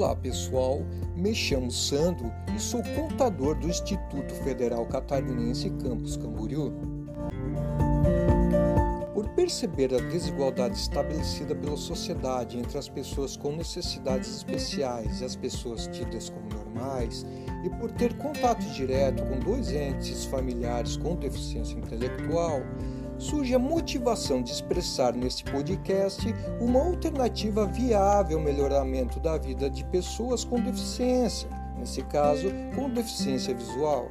Olá pessoal, me chamo Sandro e sou contador do Instituto Federal Catarinense Campus Camboriú. Por perceber a desigualdade estabelecida pela sociedade entre as pessoas com necessidades especiais e as pessoas tidas como normais, e por ter contato direto com dois entes familiares com deficiência intelectual, surge a motivação de expressar neste podcast uma alternativa viável ao melhoramento da vida de pessoas com deficiência, nesse caso, com deficiência visual.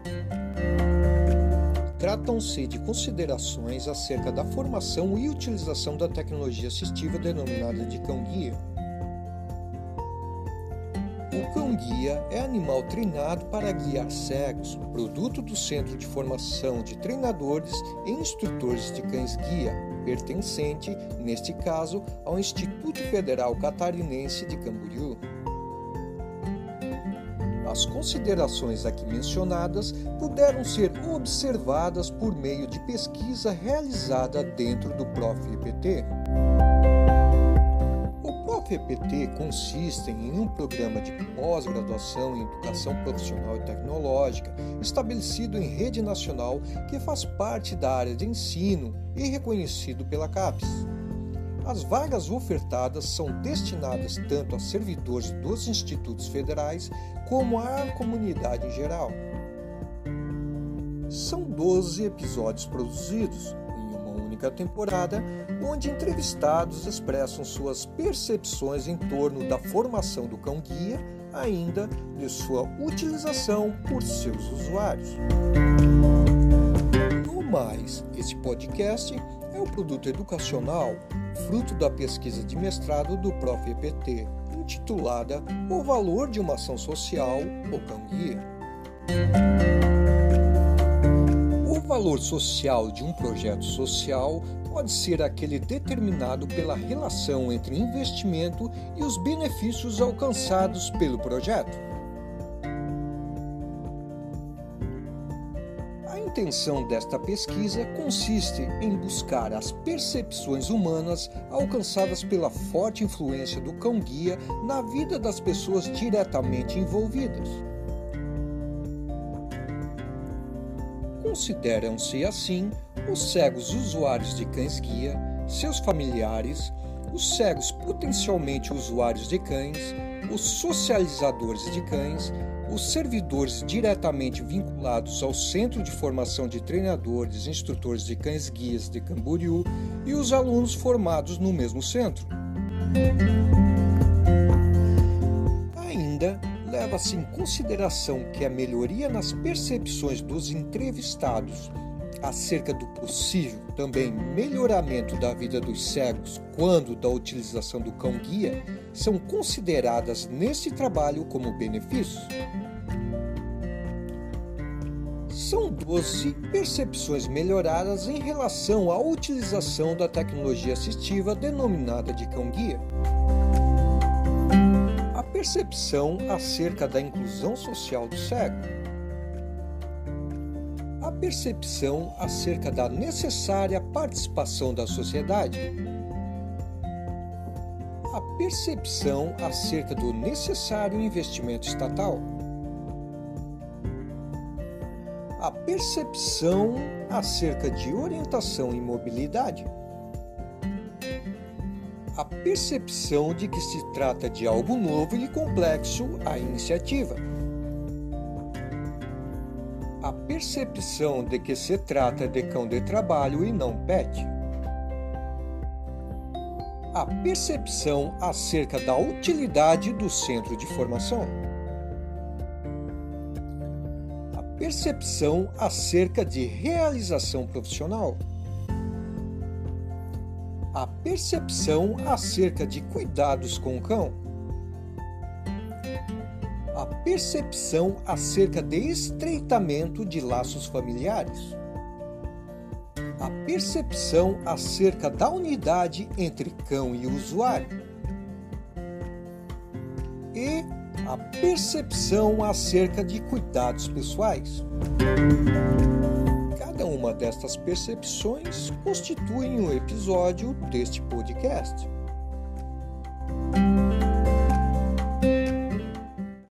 Tratam-se de considerações acerca da formação e utilização da tecnologia assistiva denominada de cão-guia o cão-guia é animal treinado para guiar cegos, produto do Centro de Formação de Treinadores e Instrutores de Cães-Guia, pertencente, neste caso, ao Instituto Federal Catarinense de Camboriú. As considerações aqui mencionadas puderam ser observadas por meio de pesquisa realizada dentro do PROF-IPT. FPT consistem em um programa de pós-graduação em educação profissional e tecnológica estabelecido em rede nacional que faz parte da área de ensino e reconhecido pela CAPES. As vagas ofertadas são destinadas tanto a servidores dos institutos federais como à comunidade em geral. São 12 episódios produzidos, única temporada, onde entrevistados expressam suas percepções em torno da formação do cão-guia, ainda de sua utilização por seus usuários. No mais, esse podcast é um produto educacional fruto da pesquisa de mestrado do Prof. EPT, intitulada O Valor de uma Ação Social, o Cão-Guia valor social de um projeto social pode ser aquele determinado pela relação entre investimento e os benefícios alcançados pelo projeto. A intenção desta pesquisa consiste em buscar as percepções humanas alcançadas pela forte influência do cão-guia na vida das pessoas diretamente envolvidas. Consideram-se assim os cegos usuários de cães-guia, seus familiares, os cegos potencialmente usuários de cães, os socializadores de cães, os servidores diretamente vinculados ao Centro de Formação de Treinadores e Instrutores de Cães Guias de Camboriú e os alunos formados no mesmo centro. Ainda leva-se em consideração que a melhoria nas percepções dos entrevistados acerca do possível também melhoramento da vida dos cegos quando da utilização do cão-guia são consideradas nesse trabalho como benefícios. São 12 percepções melhoradas em relação à utilização da tecnologia assistiva denominada de cão-guia percepção acerca da inclusão social do cego, a percepção acerca da necessária participação da sociedade, a percepção acerca do necessário investimento estatal, a percepção acerca de orientação e mobilidade a percepção de que se trata de algo novo e complexo a iniciativa. A percepção de que se trata de cão de trabalho e não pet. A percepção acerca da utilidade do centro de formação. A percepção acerca de realização profissional a percepção acerca de cuidados com o cão, a percepção acerca de estreitamento de laços familiares, a percepção acerca da unidade entre cão e usuário. E a percepção acerca de cuidados pessoais. Cada uma destas percepções constitui um episódio deste podcast.